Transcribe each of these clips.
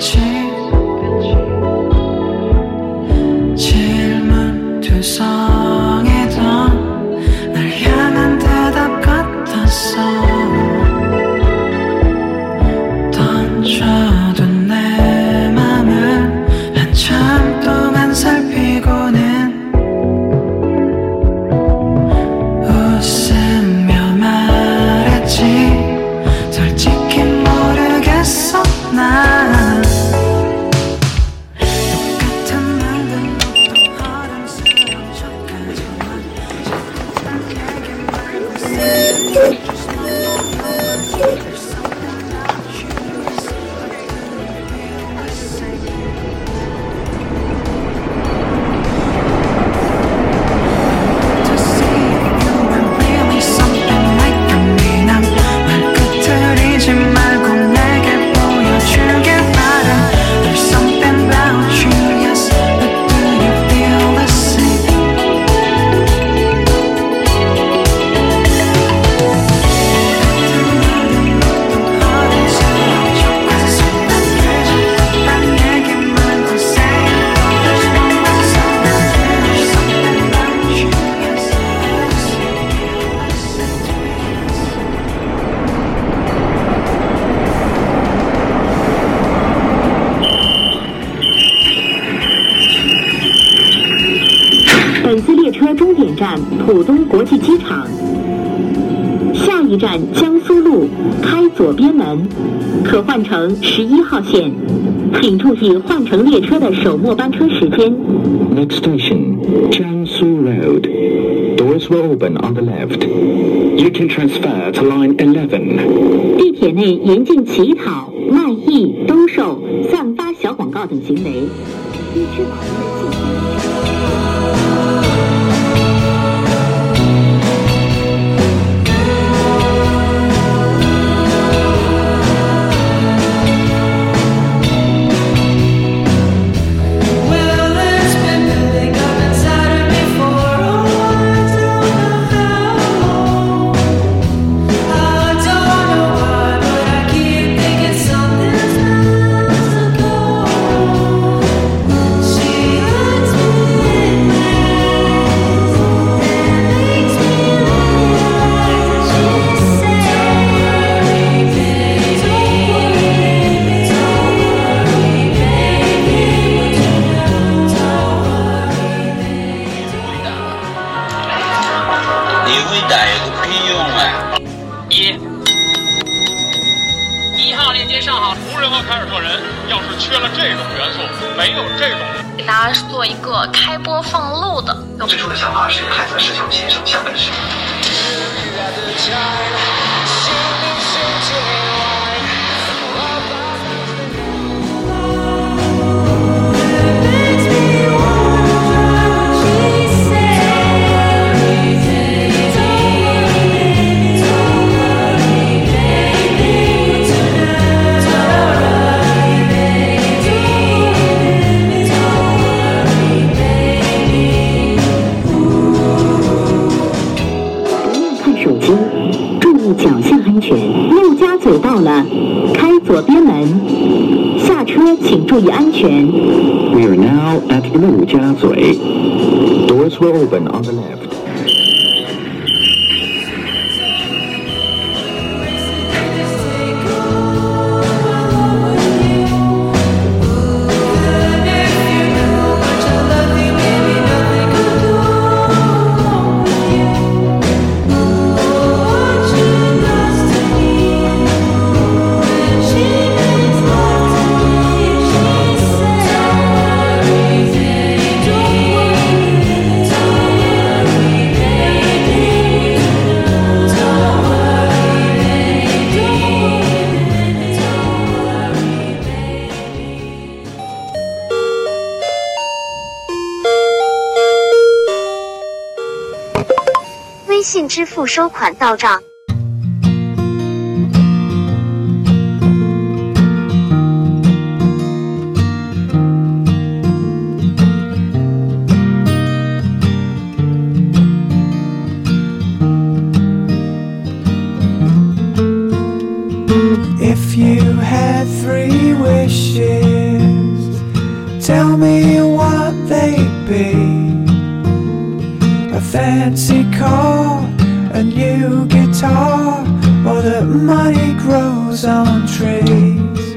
try 站浦东国际机场。下一站江苏路，开左边门，可换乘十一号线。请注意换乘列车的首末班车时间。Next station, Jiangsu Road. Doors will open on the left. You can transfer to line eleven. 地铁内严禁乞讨、卖艺、兜售、散发小广告等行为，以确保人有个屁用啊！一，一号链接上好。无人和凯尔特人要是缺了这种元素，没有这种给大家做一个开播放漏的。最初的想法是海泽石球先生香港市。手机，注意脚下安全。陆家嘴到了，开左边门，下车请注意安全。We are now at 陆家嘴 Doors will open on the left. 微信支付收款到账。 If you had three wishes, tell me what they'd be. A fancy car, a new guitar, or that money grows on trees.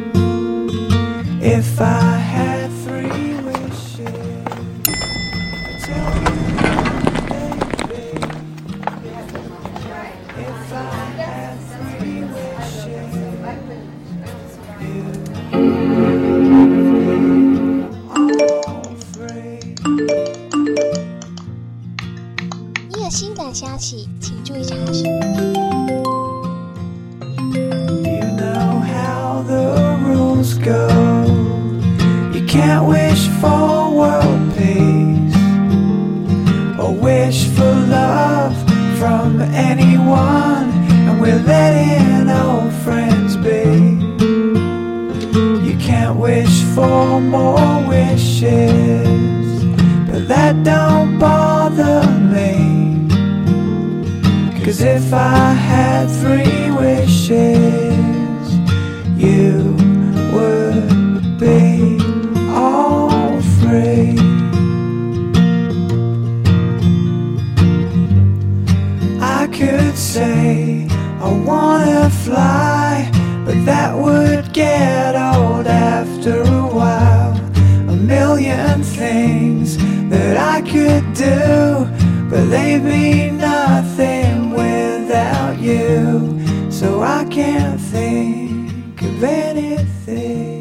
If I letting old friends be. You can't wish for more wishes, but that don't bother me. Cause if I had three wishes, fly, but that would get old after a while. A million things that I could do, but they'd be nothing without you. So I can't think of anything.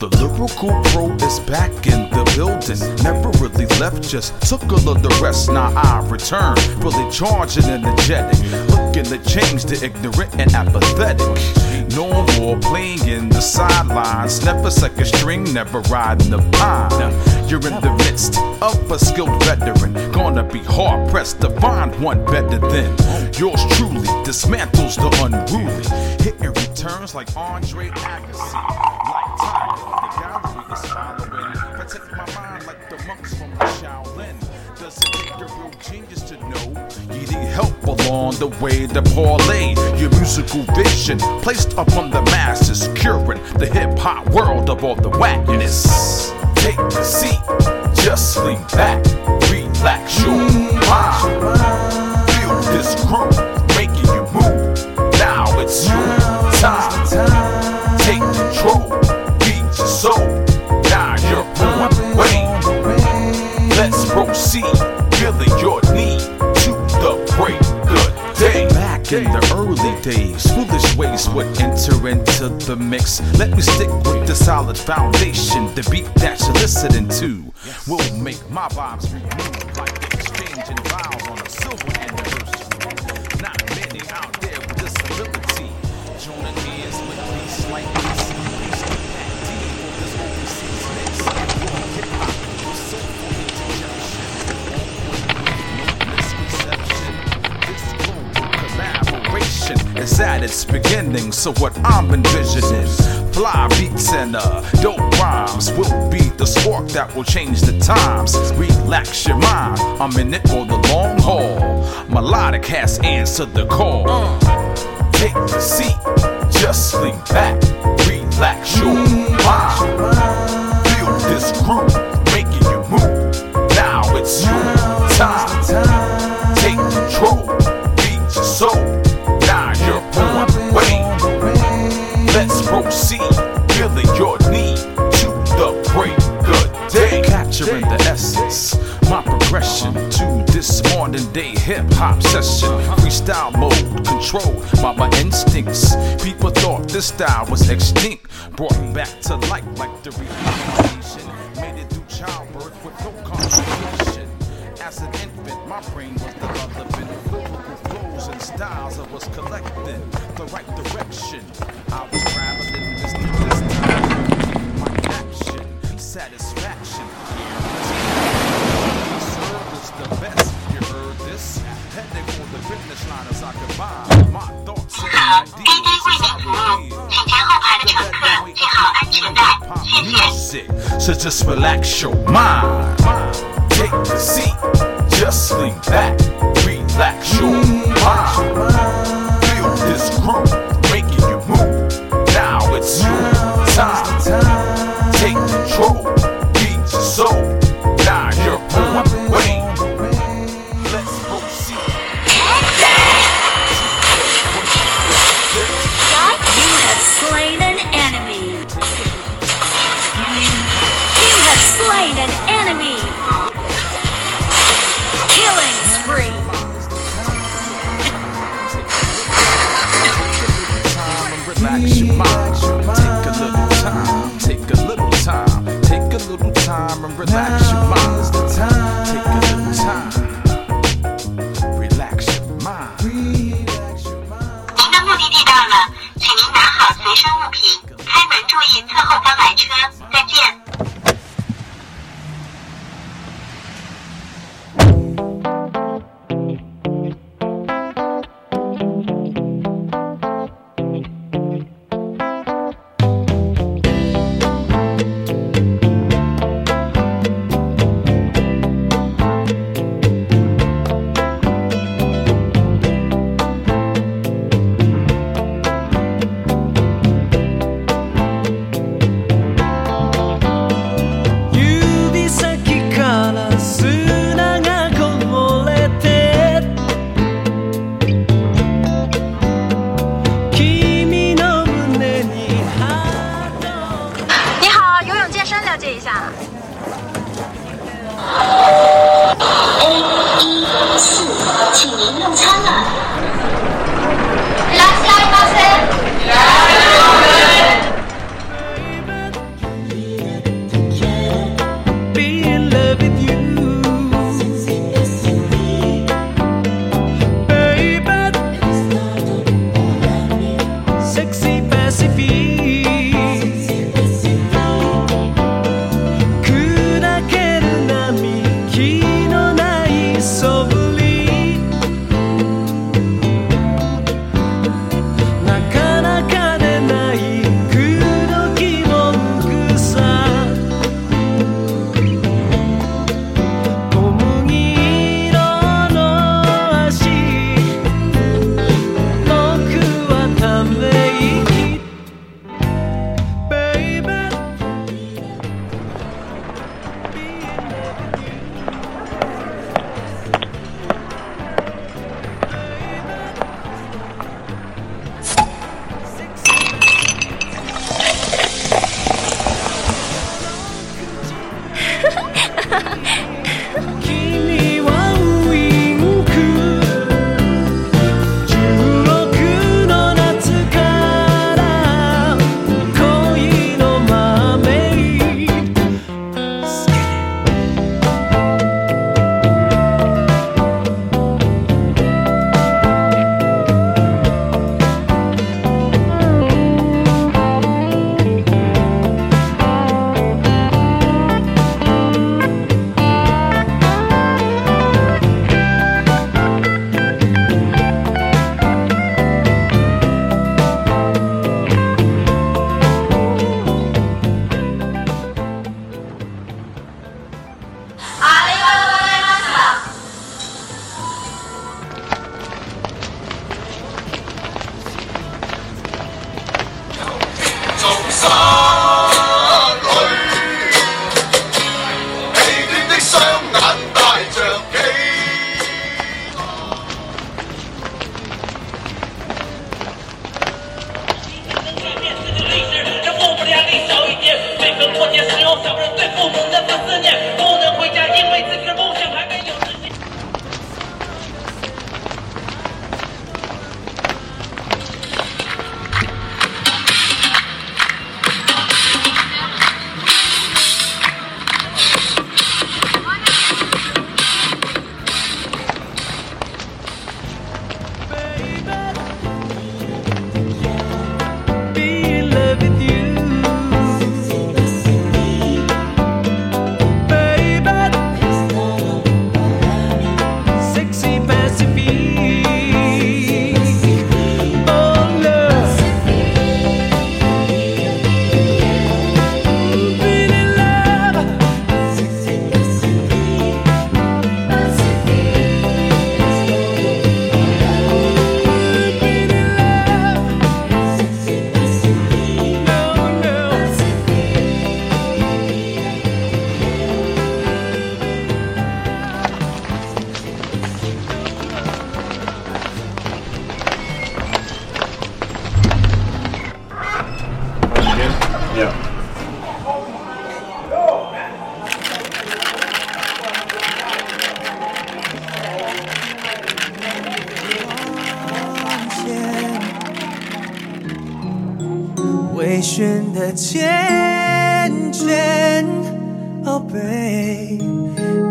The lyrical pro is back in the building. Never really left, just took a little rest. Now I return, really charging energetic. Looking to change the ignorant and apathetic. No more playing in the sidelines. Never second string, never riding the pine. You're in the midst of a skilled veteran. Gonna be hard pressed to find one better than yours truly. Dismantles the unruly. Hitting returns like Andre Agassi. Is following. Protect my mind like the monks from the Shaolin. Does it take a real genius to know you need help along the way to parlay your musical vision placed upon the masses, curing the hip hop world of all the whackness? Take a seat, just lean back, would enter into the mix. Let me stick with the solid foundation. The beat that you're listening to will make my vibes its beginning. So what I'm envisioning, fly beats and uh, dope rhymes will be the spark that will change the times. Relax your mind. I'm in it for the long haul. Melodiq has answered the call. Take a seat, just lean back, relax your mind. Hop session. Freestyle mode, controlled by my instincts. People thought this style was extinct, brought back to life like the rehabilitation. Made it through childbirth with no complication. As an infant, my brain was developing lyrical flows and styles I was collecting the right direction. I was traveling this this time. My action, satisfaction, so just relax your mind. Take a seat, just lean back, Relax your mind. Take a little time. Take a little time. Take a little time and relax your mind. Take a little time. Relax your mind. 您的目的地到了，请您拿好随身物品，开门注意侧后方来车。再见。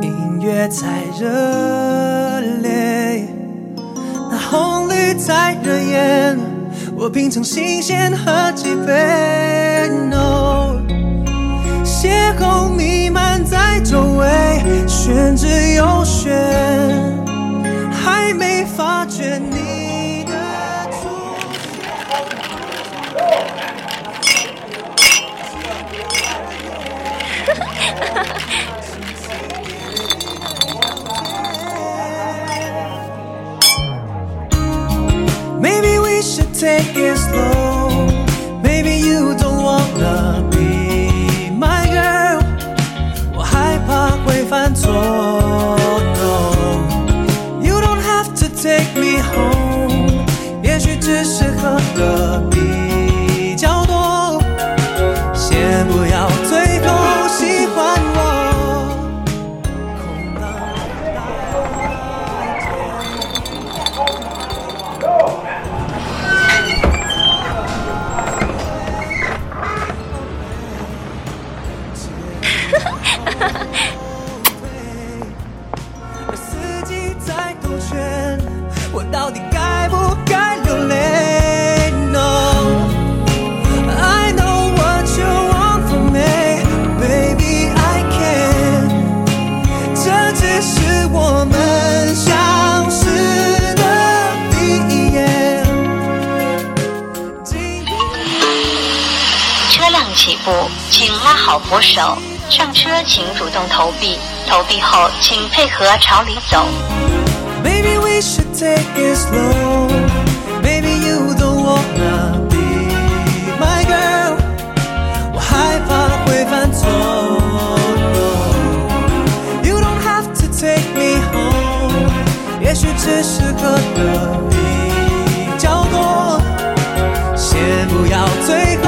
音乐在热烈，那红绿在惹眼，我品尝新鲜喝几杯。No，邂逅弥漫在周围，玄之又玄，take it slow. 车辆起步，请拉好扶手。上车请主动投币，投币后请配合朝里走。Maybe we should take it slow. Maybe you don't wanna be my girl. 我害怕会犯错。You don't have to take me home. 也许只是喝的比较多。先不要最后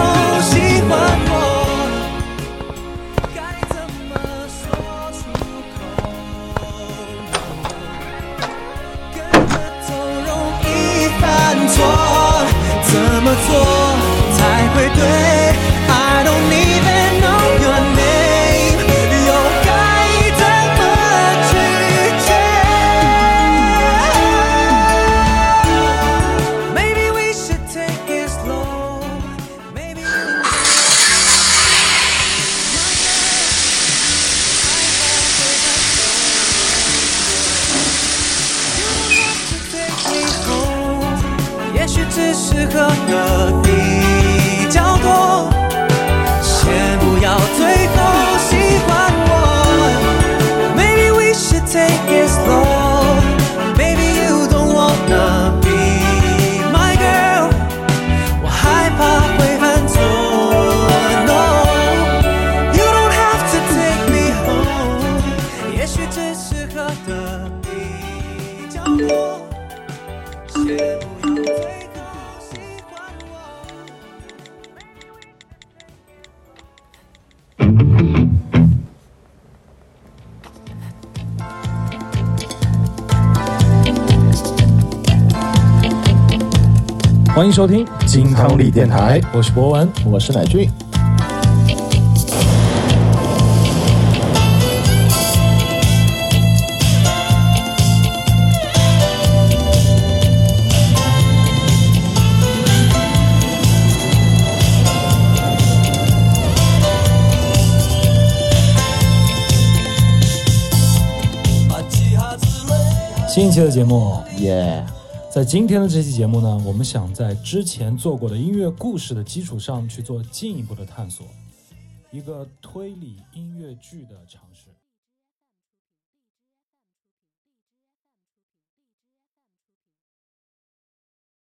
迎收听金汤力电台，我是博文，我是乃俊。新一期的节目，耶！在今天的这期节目呢，我们想在之前做过的音乐故事的基础上去做进一步的探索，一个推理音乐剧的尝试。